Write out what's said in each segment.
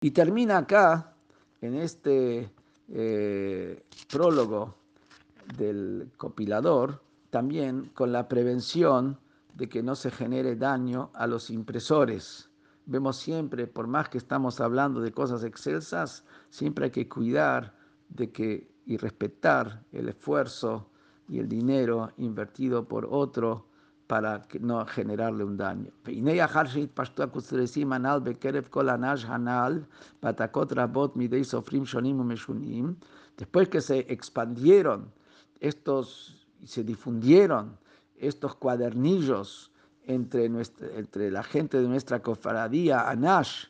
Y termina acá, en este eh, prólogo del copilador, también con la prevención de que no se genere daño a los impresores. Vemos siempre, por más que estamos hablando de cosas excelsas, siempre hay que cuidar de que y respetar el esfuerzo y el dinero invertido por otro para no generarle un daño. Después que se expandieron estos, se difundieron estos cuadernillos entre, entre la gente de nuestra cofradía, Anash,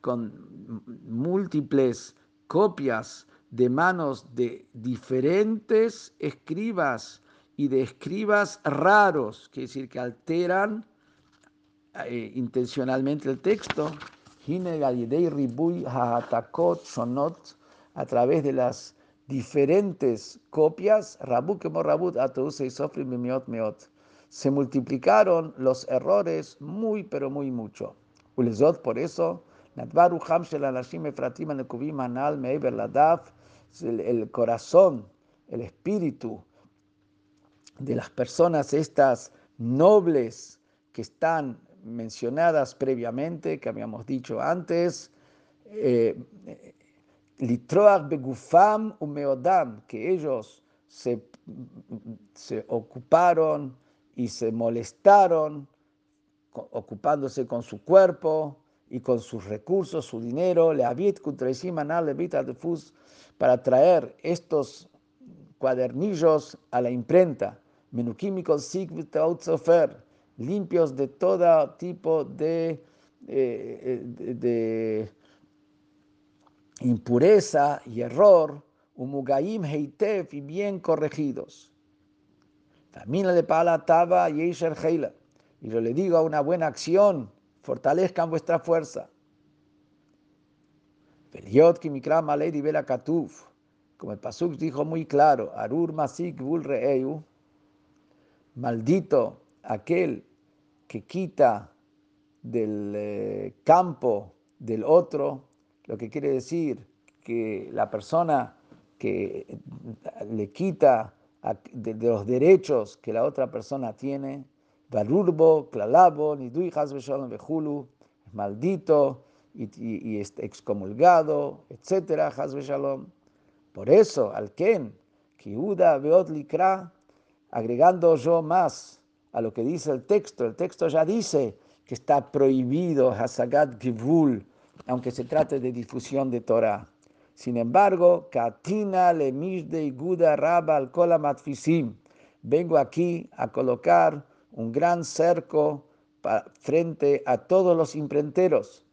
con múltiples copias de manos de diferentes escribas y de escribas raros, que decir que alteran eh, intencionalmente el texto, a través de las diferentes copias, se multiplicaron los errores muy, pero muy mucho. Por eso, el corazón, el espíritu de las personas estas nobles que están mencionadas previamente, que habíamos dicho antes, eh, litroach begufam umeodam, que ellos se, se ocuparon y se molestaron ocupándose con su cuerpo y con sus recursos, su dinero, para traer estos cuadernillos a la imprenta limpios de todo tipo de, eh, de, impureza y error, umugaim heitev y bien corregidos. También le pala taba y Y yo le digo a una buena acción, fortalezcan vuestra fuerza. Como el Pasuk dijo muy claro, Arur Masik Vul Reeu, maldito aquel que quita del eh, campo del otro, lo que quiere decir que la persona que le quita de, los derechos que la otra persona tiene, Barurbo, Klalabo, Nidui maldito y, y, excomulgado, Shalom. Por eso, al Ken, Kiuda Beot Likra, agregando yo más a lo que dice el texto, el texto ya dice que está prohibido Hasagat Givul, aunque se trate de difusión de Torah. Sin embargo, Katina le de Guda Raba al Matfisim. Vengo aquí a colocar un gran cerco frente a todos los imprenteros.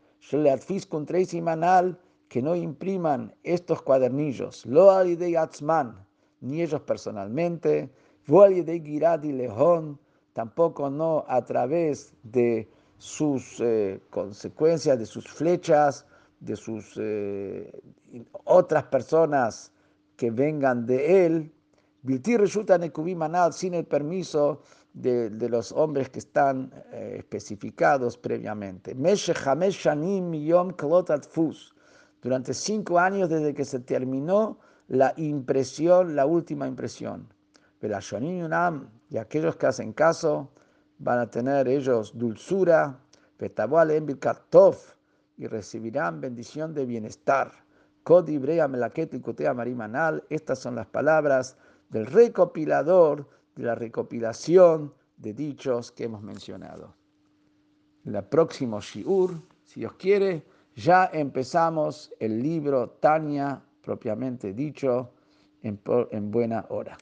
que no impriman estos cuadernillos. Lo de Atzman, ni ellos personalmente, de Lejón, tampoco no a través de sus eh, consecuencias, de sus flechas, de sus eh, otras personas que vengan de él. Manal sin el permiso de, los hombres que están eh, especificados previamente. Durante cinco años desde que se terminó la impresión, la última impresión y aquellos que hacen caso van a tener ellos dulzura, y recibirán bendición de bienestar. Estas son las palabras del recopilador de la recopilación de dichos que hemos mencionado. En el próximo Shiur, si Dios quiere, ya empezamos el libro Tania, propiamente dicho, en buena hora.